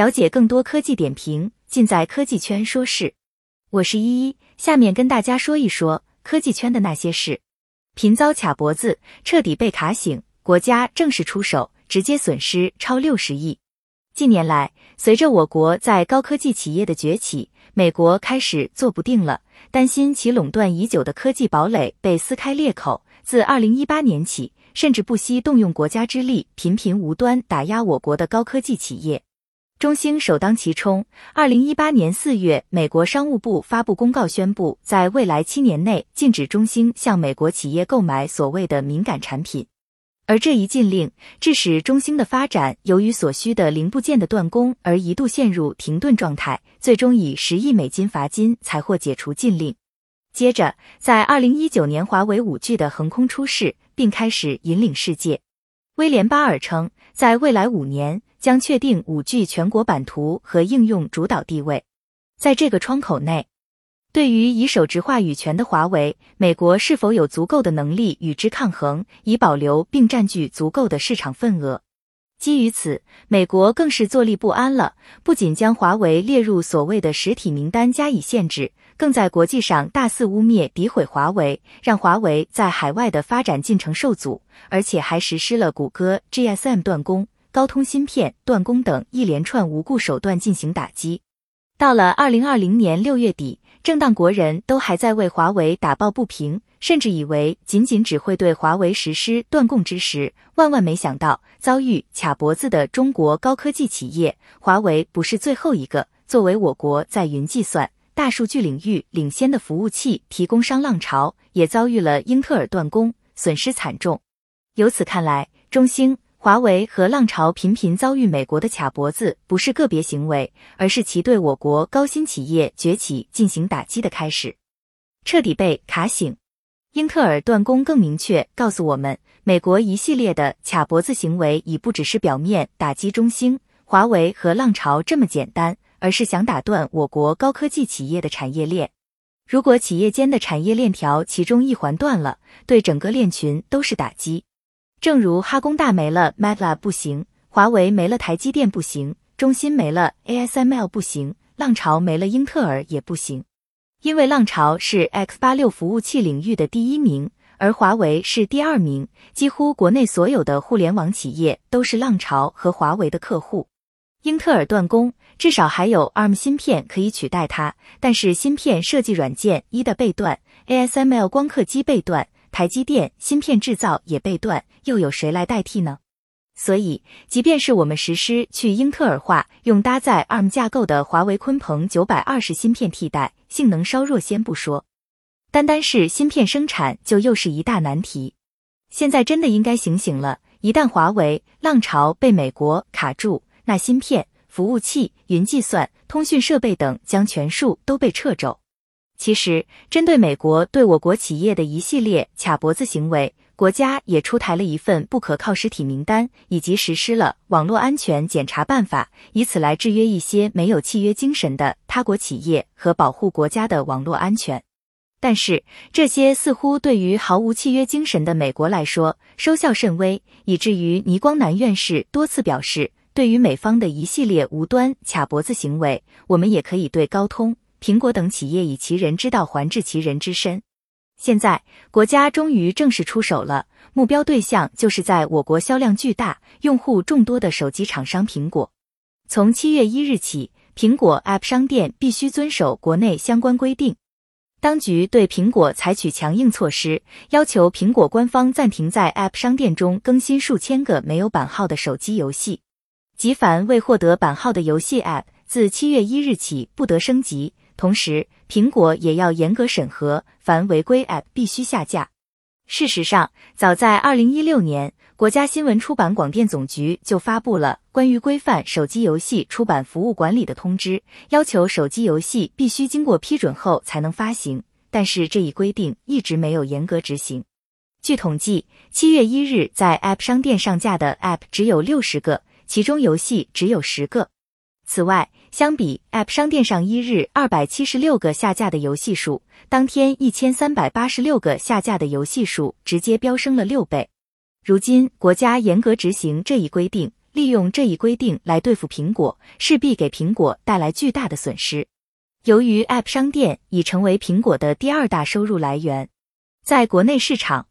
了解更多科技点评，尽在科技圈说事。我是依依，下面跟大家说一说科技圈的那些事。频遭卡脖子，彻底被卡醒，国家正式出手，直接损失超六十亿。近年来，随着我国在高科技企业的崛起，美国开始坐不定了，担心其垄断已久的科技堡垒被撕开裂口。自二零一八年起，甚至不惜动用国家之力，频频无端打压我国的高科技企业。中兴首当其冲。二零一八年四月，美国商务部发布公告，宣布在未来七年内禁止中兴向美国企业购买所谓的敏感产品。而这一禁令，致使中兴的发展由于所需的零部件的断供而一度陷入停顿状态，最终以十亿美金罚金才获解除禁令。接着，在二零一九年，华为五 G 的横空出世，并开始引领世界。威廉巴尔称，在未来五年。将确定 5G 全国版图和应用主导地位。在这个窗口内，对于以手执话语权的华为，美国是否有足够的能力与之抗衡，以保留并占据足够的市场份额？基于此，美国更是坐立不安了。不仅将华为列入所谓的实体名单加以限制，更在国际上大肆污蔑、诋毁华为，让华为在海外的发展进程受阻，而且还实施了谷歌 GSM 断供。高通芯片断供等一连串无故手段进行打击。到了二零二零年六月底，正当国人都还在为华为打抱不平，甚至以为仅仅只会对华为实施断供之时，万万没想到遭遇卡脖子的中国高科技企业华为不是最后一个。作为我国在云计算、大数据领域领先的服务器提供商，浪潮也遭遇了英特尔断供，损失惨重。由此看来，中兴。华为和浪潮频频遭遇美国的卡脖子，不是个别行为，而是其对我国高新企业崛起进行打击的开始，彻底被卡醒。英特尔断供更明确告诉我们，美国一系列的卡脖子行为已不只是表面打击中兴、华为和浪潮这么简单，而是想打断我国高科技企业的产业链。如果企业间的产业链条其中一环断了，对整个链群都是打击。正如哈工大没了，MATLAB 不行；华为没了，台积电不行；中芯没了，ASML 不行；浪潮没了，英特尔也不行。因为浪潮是 x 八六服务器领域的第一名，而华为是第二名，几乎国内所有的互联网企业都是浪潮和华为的客户。英特尔断供，至少还有 ARM 芯片可以取代它，但是芯片设计软件一的被断，ASML 光刻机被断。台积电芯片制造也被断，又有谁来代替呢？所以，即便是我们实施去英特尔化，用搭载 ARM 架构的华为鲲鹏九百二十芯片替代，性能稍弱先不说，单单是芯片生产就又是一大难题。现在真的应该醒醒了，一旦华为浪潮被美国卡住，那芯片、服务器、云计算、通讯设备等将全数都被掣肘。其实，针对美国对我国企业的一系列卡脖子行为，国家也出台了一份不可靠实体名单，以及实施了网络安全检查办法，以此来制约一些没有契约精神的他国企业和保护国家的网络安全。但是，这些似乎对于毫无契约精神的美国来说收效甚微，以至于倪光南院士多次表示，对于美方的一系列无端卡脖子行为，我们也可以对高通。苹果等企业以其人之道还治其人之身，现在国家终于正式出手了，目标对象就是在我国销量巨大、用户众多的手机厂商苹果。从七月一日起，苹果 App 商店必须遵守国内相关规定。当局对苹果采取强硬措施，要求苹果官方暂停在 App 商店中更新数千个没有版号的手机游戏，即凡未获得版号的游戏 App，自七月一日起不得升级。同时，苹果也要严格审核，凡违规 App 必须下架。事实上，早在二零一六年，国家新闻出版广电总局就发布了关于规范手机游戏出版服务管理的通知，要求手机游戏必须经过批准后才能发行。但是这一规定一直没有严格执行。据统计，七月一日在 App 商店上架的 App 只有六十个，其中游戏只有十个。此外，相比 App 商店上一日二百七十六个下架的游戏数，当天一千三百八十六个下架的游戏数直接飙升了六倍。如今国家严格执行这一规定，利用这一规定来对付苹果，势必给苹果带来巨大的损失。由于 App 商店已成为苹果的第二大收入来源，在国内市场，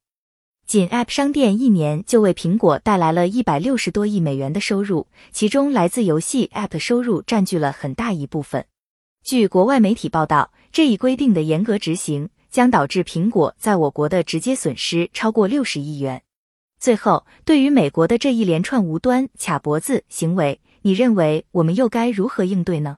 仅 App 商店一年就为苹果带来了一百六十多亿美元的收入，其中来自游戏 App 收入占据了很大一部分。据国外媒体报道，这一规定的严格执行将导致苹果在我国的直接损失超过六十亿元。最后，对于美国的这一连串无端卡脖子行为，你认为我们又该如何应对呢？